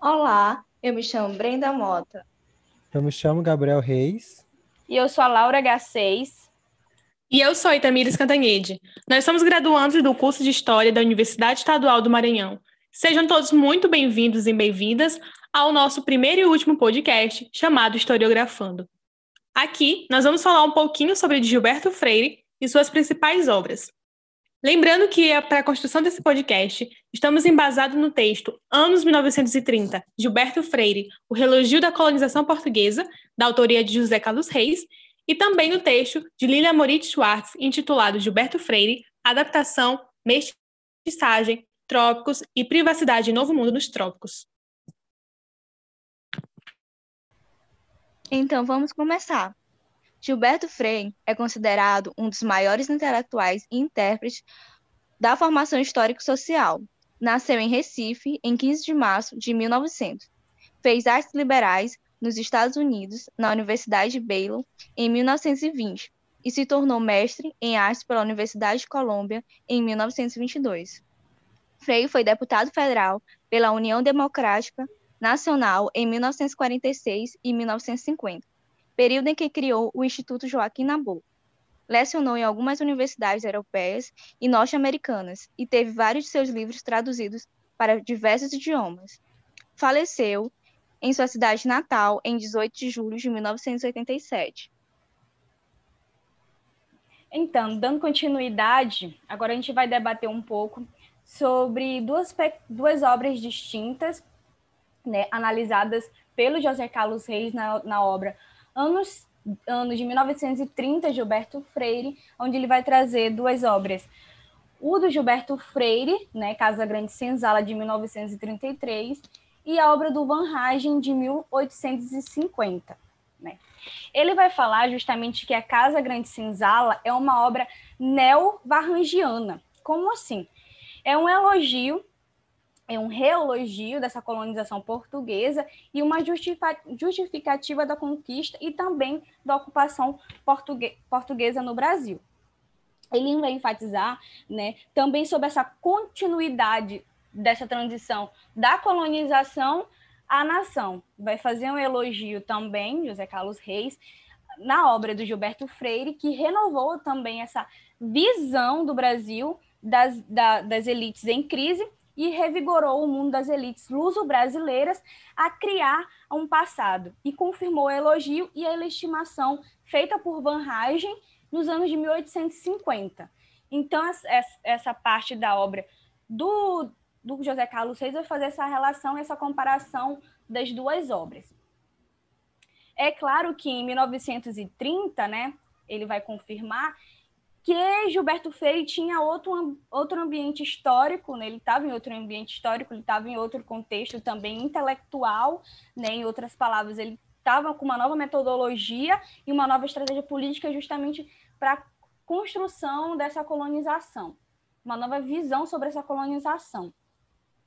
Olá, eu me chamo Brenda Mota. Eu me chamo Gabriel Reis. E eu sou a Laura H6. E eu sou Itamires Cantanhede. Nós somos graduandos do curso de História da Universidade Estadual do Maranhão. Sejam todos muito bem-vindos e bem-vindas ao nosso primeiro e último podcast, chamado Historiografando. Aqui, nós vamos falar um pouquinho sobre Gilberto Freire e suas principais obras. Lembrando que, para a construção desse podcast, estamos embasados no texto Anos 1930, Gilberto Freire, O Relogio da Colonização Portuguesa, da autoria de José Carlos Reis, e também no texto de Lilia Moritz Schwartz, intitulado Gilberto Freire, Adaptação, Mestiçagem, Trópicos e Privacidade em Novo Mundo nos Trópicos. Então vamos começar. Gilberto Freire é considerado um dos maiores intelectuais e intérpretes da formação histórico-social. Nasceu em Recife em 15 de março de 1900. Fez artes liberais nos Estados Unidos, na Universidade de Baylor, em 1920, e se tornou mestre em artes pela Universidade de Colômbia em 1922. Freire foi deputado federal pela União Democrática Nacional em 1946 e 1950 período em que criou o Instituto Joaquim Nabuco. Lecionou em algumas universidades europeias e norte-americanas e teve vários de seus livros traduzidos para diversos idiomas. Faleceu em sua cidade natal em 18 de julho de 1987. Então, dando continuidade, agora a gente vai debater um pouco sobre duas, duas obras distintas, né, analisadas pelo José Carlos Reis na, na obra anos, anos de 1930, Gilberto Freire, onde ele vai trazer duas obras. O do Gilberto Freire, né, Casa Grande Senzala, de 1933, e a obra do Van Hagen, de 1850. Né? Ele vai falar justamente que a Casa Grande Senzala é uma obra neo-varrangiana. Como assim? É um elogio é um reelogio dessa colonização portuguesa e uma justificativa da conquista e também da ocupação portuguesa no Brasil. Ele vai enfatizar né, também sobre essa continuidade dessa transição da colonização à nação. Vai fazer um elogio também, José Carlos Reis, na obra do Gilberto Freire, que renovou também essa visão do Brasil das, da, das elites em crise e revigorou o mundo das elites luso-brasileiras a criar um passado e confirmou o elogio e a estimação feita por Van Hagen nos anos de 1850. Então, essa parte da obra do, do José Carlos Reis vai fazer essa relação, essa comparação das duas obras. É claro que em 1930, né, ele vai confirmar que Gilberto Freire tinha outro, outro ambiente histórico, né? ele estava em outro ambiente histórico, ele estava em outro contexto também intelectual, né? em outras palavras, ele estava com uma nova metodologia e uma nova estratégia política justamente para a construção dessa colonização, uma nova visão sobre essa colonização.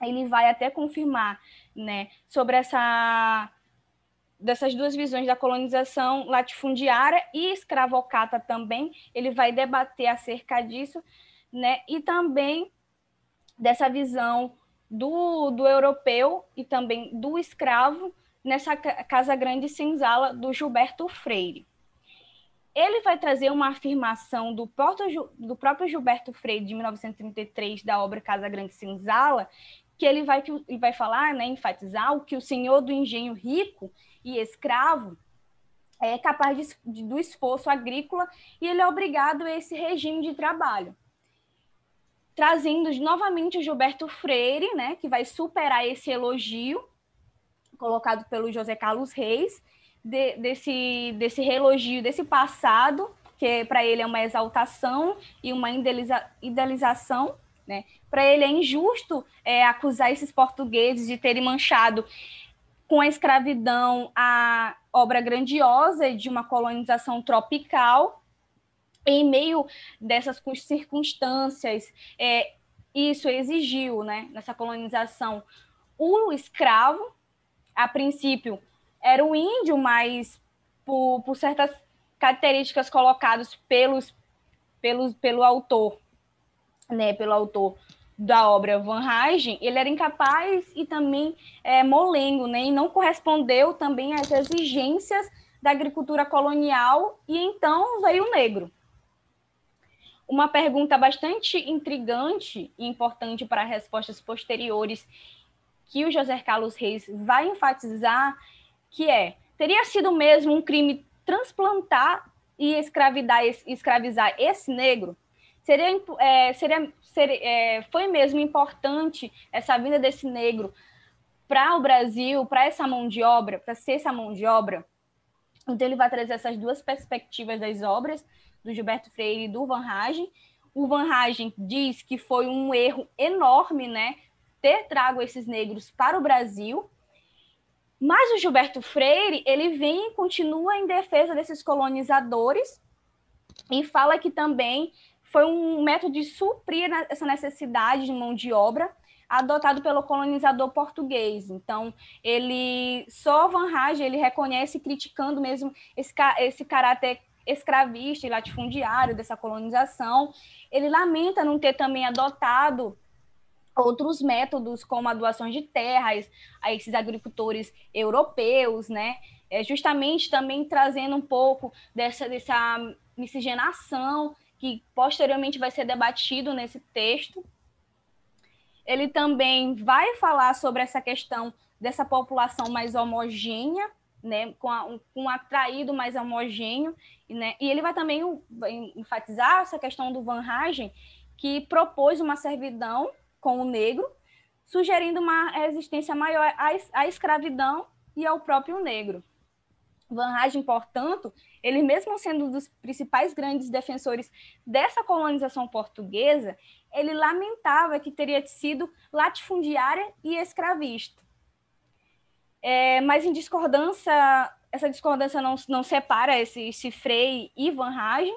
Ele vai até confirmar né, sobre essa dessas duas visões da colonização latifundiária e escravocata também, ele vai debater acerca disso, né? E também dessa visão do, do europeu e também do escravo nessa Casa Grande Senzala do Gilberto Freire. Ele vai trazer uma afirmação do próprio, do próprio Gilberto Freire, de 1933, da obra Casa Grande Senzala, que ele vai, que vai falar, né, enfatizar o que o senhor do engenho rico e escravo é capaz de, de, do esforço agrícola e ele é obrigado a esse regime de trabalho. Trazendo novamente o Gilberto Freire, né, que vai superar esse elogio colocado pelo José Carlos Reis, de, desse, desse relogio, desse passado, que para ele é uma exaltação e uma idealiza, idealização. Né? Para ele é injusto é, acusar esses portugueses de terem manchado com a escravidão, a obra grandiosa de uma colonização tropical, em meio dessas circunstâncias, é, isso exigiu, né, nessa colonização, o escravo, a princípio era o índio, mas por, por certas características colocadas pelos, pelos, pelo autor, né, pelo autor da obra Van Hagen, ele era incapaz e também é, molengo, né? E não correspondeu também às exigências da agricultura colonial, e então veio o negro. Uma pergunta bastante intrigante e importante para respostas posteriores que o José Carlos Reis vai enfatizar, que é, teria sido mesmo um crime transplantar e escravizar esse negro? Seria, é, seria, é, foi mesmo importante essa vinda desse negro para o Brasil, para essa mão de obra, para ser essa mão de obra? Então, ele vai trazer essas duas perspectivas das obras, do Gilberto Freire e do Van Hagen. O Van Hagen diz que foi um erro enorme, né, ter trago esses negros para o Brasil. Mas o Gilberto Freire, ele vem e continua em defesa desses colonizadores e fala que também foi um método de suprir essa necessidade de mão de obra adotado pelo colonizador português. Então, ele só Van Hagen, ele reconhece criticando mesmo esse, esse caráter escravista e latifundiário dessa colonização. Ele lamenta não ter também adotado outros métodos, como a doação de terras a esses agricultores europeus, né? É justamente também trazendo um pouco dessa, dessa miscigenação que posteriormente vai ser debatido nesse texto. Ele também vai falar sobre essa questão dessa população mais homogênea, né, com, a, um, com um atraído mais homogêneo, né, e ele vai também enfatizar essa questão do Van Hagen, que propôs uma servidão com o negro, sugerindo uma resistência maior à, à escravidão e ao próprio negro. Van Hagen, portanto, ele mesmo sendo um dos principais grandes defensores dessa colonização portuguesa, ele lamentava que teria sido latifundiária e escravista. É, mas em discordância, essa discordância não, não separa esse, esse Frei e Van Hagen,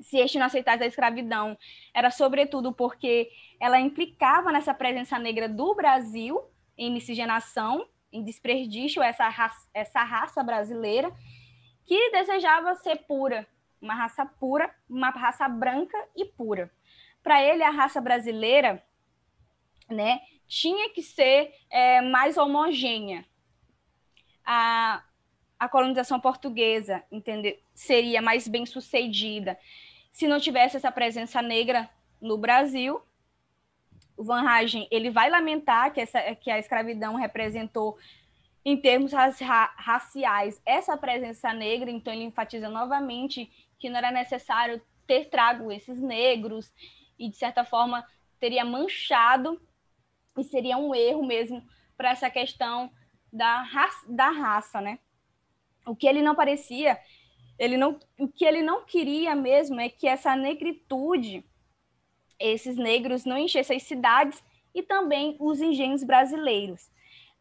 se este não aceitasse a escravidão, era sobretudo porque ela implicava nessa presença negra do Brasil em miscigenação, em desperdício essa raça, essa raça brasileira, que desejava ser pura, uma raça pura, uma raça branca e pura. Para ele, a raça brasileira né, tinha que ser é, mais homogênea. A, a colonização portuguesa entendeu, seria mais bem sucedida se não tivesse essa presença negra no Brasil. O Van Hagen ele vai lamentar que, essa, que a escravidão representou, em termos raciais, essa presença negra, então ele enfatiza novamente que não era necessário ter trago esses negros e, de certa forma, teria manchado e seria um erro mesmo para essa questão da raça, da raça, né? O que ele não parecia, ele não, o que ele não queria mesmo é que essa negritude, esses negros não enchessem as cidades e também os engenhos brasileiros.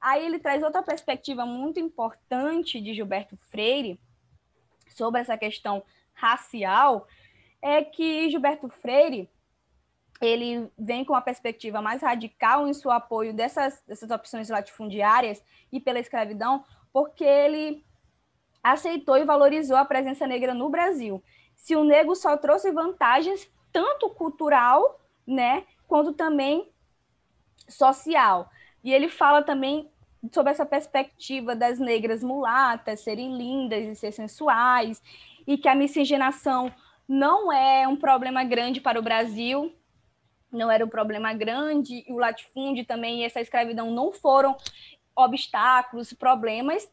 Aí ele traz outra perspectiva muito importante de Gilberto Freire sobre essa questão racial, é que Gilberto Freire ele vem com uma perspectiva mais radical em seu apoio dessas, dessas opções latifundiárias e pela escravidão, porque ele aceitou e valorizou a presença negra no Brasil. Se o negro só trouxe vantagens, tanto cultural, né, quanto também social. E ele fala também sobre essa perspectiva das negras mulatas serem lindas e ser sensuais, e que a miscigenação não é um problema grande para o Brasil, não era um problema grande, e o latifúndio também e essa escravidão não foram obstáculos, problemas,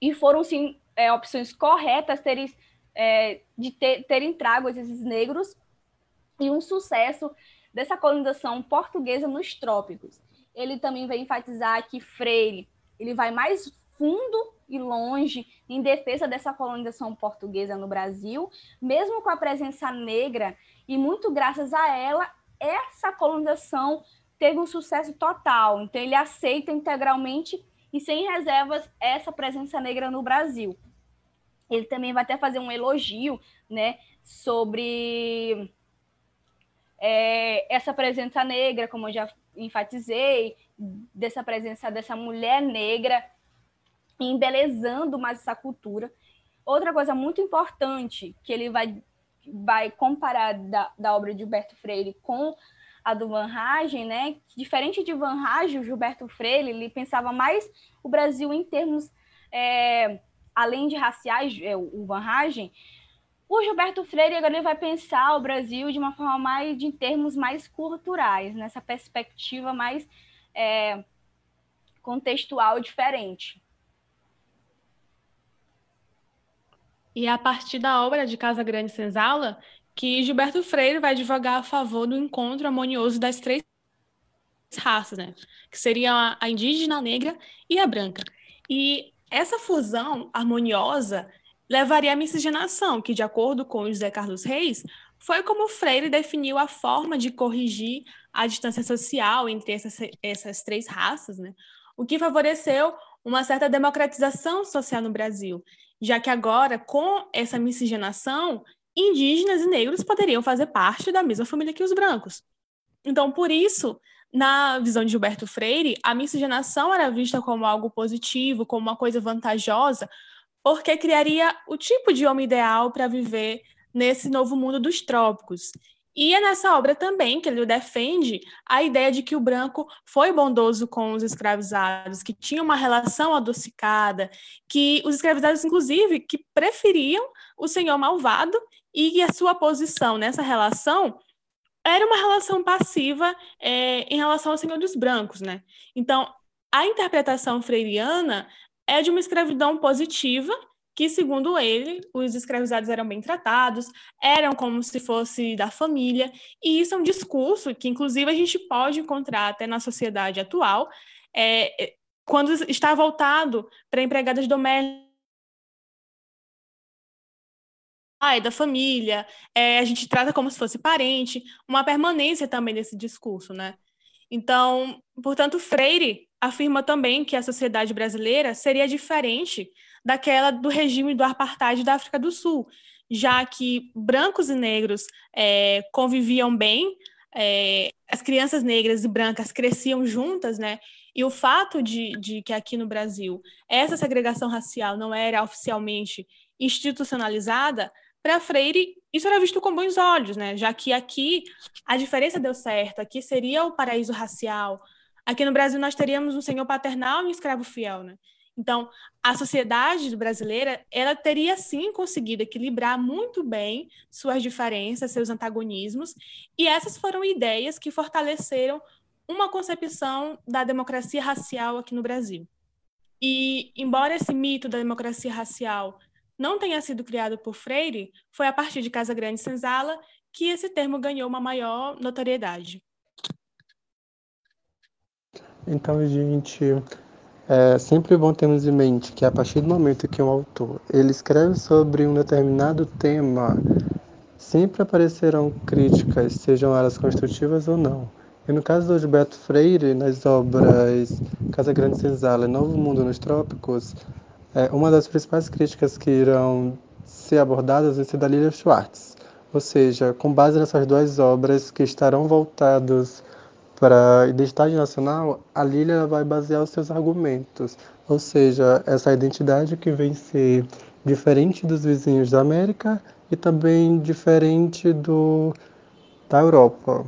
e foram sim é, opções corretas terem, é, de ter, terem trago esses negros e um sucesso dessa colonização portuguesa nos trópicos. Ele também vai enfatizar que Freire ele vai mais fundo e longe em defesa dessa colonização portuguesa no Brasil, mesmo com a presença negra, e muito graças a ela, essa colonização teve um sucesso total. Então, ele aceita integralmente e sem reservas essa presença negra no Brasil. Ele também vai até fazer um elogio né, sobre é, essa presença negra, como eu já enfatizei, dessa presença dessa mulher negra, embelezando mais essa cultura. Outra coisa muito importante que ele vai vai comparar da, da obra de Gilberto Freire com a do Van Hagen, né? Diferente de Van Hagen, o Gilberto Freire, ele pensava mais o Brasil em termos, é, além de raciais, é, o Van Hagen, o Gilberto Freire agora ele vai pensar o Brasil de uma forma mais, de termos mais culturais, nessa perspectiva mais é, contextual diferente. E é a partir da obra de Casa Grande Senzala que Gilberto Freire vai advogar a favor do encontro harmonioso das três raças, né? Que seriam a indígena, a negra e a branca. E essa fusão harmoniosa levaria à miscigenação, que, de acordo com José Carlos Reis, foi como Freire definiu a forma de corrigir a distância social entre essas, essas três raças, né? o que favoreceu uma certa democratização social no Brasil, já que agora, com essa miscigenação, indígenas e negros poderiam fazer parte da mesma família que os brancos. Então, por isso, na visão de Gilberto Freire, a miscigenação era vista como algo positivo, como uma coisa vantajosa, porque criaria o tipo de homem ideal para viver nesse novo mundo dos trópicos. E é nessa obra também que ele defende a ideia de que o branco foi bondoso com os escravizados, que tinha uma relação adocicada, que os escravizados, inclusive, que preferiam o senhor malvado e a sua posição nessa relação era uma relação passiva é, em relação ao senhor dos brancos, né? Então, a interpretação freiriana é de uma escravidão positiva, que, segundo ele, os escravizados eram bem tratados, eram como se fosse da família, e isso é um discurso que, inclusive, a gente pode encontrar até na sociedade atual, é, é quando está voltado para empregadas domésticas pai, da família, é, a gente trata como se fosse parente, uma permanência também desse discurso, né? Então, portanto, Freire afirma também que a sociedade brasileira seria diferente daquela do regime do apartheid da África do Sul, já que brancos e negros é, conviviam bem, é, as crianças negras e brancas cresciam juntas, né? E o fato de, de que aqui no Brasil essa segregação racial não era oficialmente institucionalizada para Freire, isso era visto com bons olhos, né? Já que aqui a diferença deu certo, aqui seria o paraíso racial. Aqui no Brasil nós teríamos um senhor paternal e um escravo fiel, né? Então, a sociedade brasileira, ela teria sim conseguido equilibrar muito bem suas diferenças, seus antagonismos, e essas foram ideias que fortaleceram uma concepção da democracia racial aqui no Brasil. E, embora esse mito da democracia racial não tenha sido criado por Freire, foi a partir de Casa Grande Senzala que esse termo ganhou uma maior notoriedade. Então, gente, é sempre bom termos em mente que a partir do momento que um autor ele escreve sobre um determinado tema, sempre aparecerão críticas, sejam elas construtivas ou não. E no caso do Gilberto Freire, nas obras Casa Grande Senzala e Novo Mundo nos Trópicos, é, uma das principais críticas que irão ser abordadas vai ser da Lilia Schwartz, ou seja, com base nessas duas obras que estarão voltadas para a identidade nacional, a Lilia vai basear os seus argumentos, ou seja, essa identidade que vem ser diferente dos vizinhos da América e também diferente do da Europa.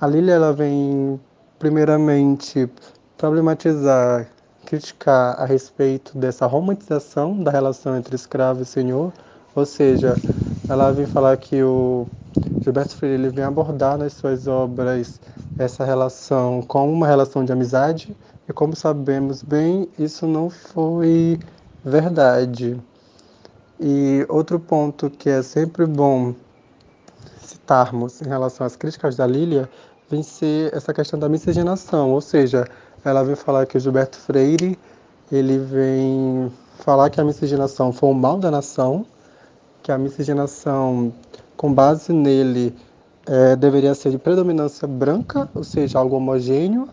A Lilia ela vem primeiramente problematizar criticar a respeito dessa romantização da relação entre escravo e senhor, ou seja, ela vem falar que o Gilberto Freire ele vem abordar nas suas obras essa relação como uma relação de amizade, e como sabemos bem, isso não foi verdade. E outro ponto que é sempre bom citarmos em relação às críticas da Lília vem ser essa questão da miscigenação, ou seja, ela vem falar que o Gilberto Freire ele vem falar que a miscigenação foi o mal da nação, que a miscigenação, com base nele, é, deveria ser de predominância branca, ou seja, algo homogêneo,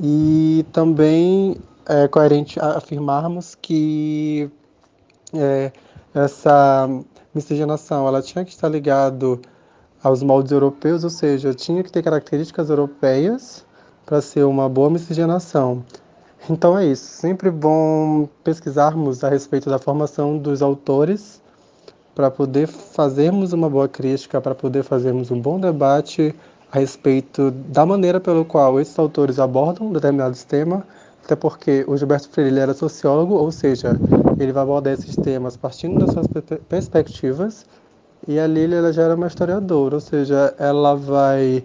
e também é coerente afirmarmos que é, essa miscigenação ela tinha que estar ligado aos moldes europeus, ou seja, tinha que ter características europeias para ser uma boa miscigenação. Então é isso. Sempre bom pesquisarmos a respeito da formação dos autores para poder fazermos uma boa crítica, para poder fazermos um bom debate a respeito da maneira pelo qual esses autores abordam determinados temas, até porque o Gilberto Freire era sociólogo, ou seja, ele vai abordar esses temas partindo das suas perspectivas, e a Lília ela já era uma historiadora, ou seja, ela vai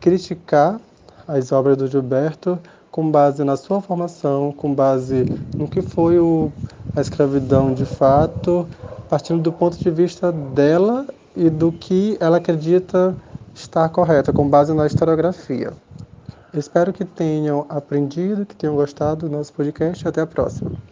criticar as obras do Gilberto com base na sua formação, com base no que foi o, a escravidão de fato, partindo do ponto de vista dela e do que ela acredita estar correta, com base na historiografia. Espero que tenham aprendido, que tenham gostado do nosso podcast. Até a próxima.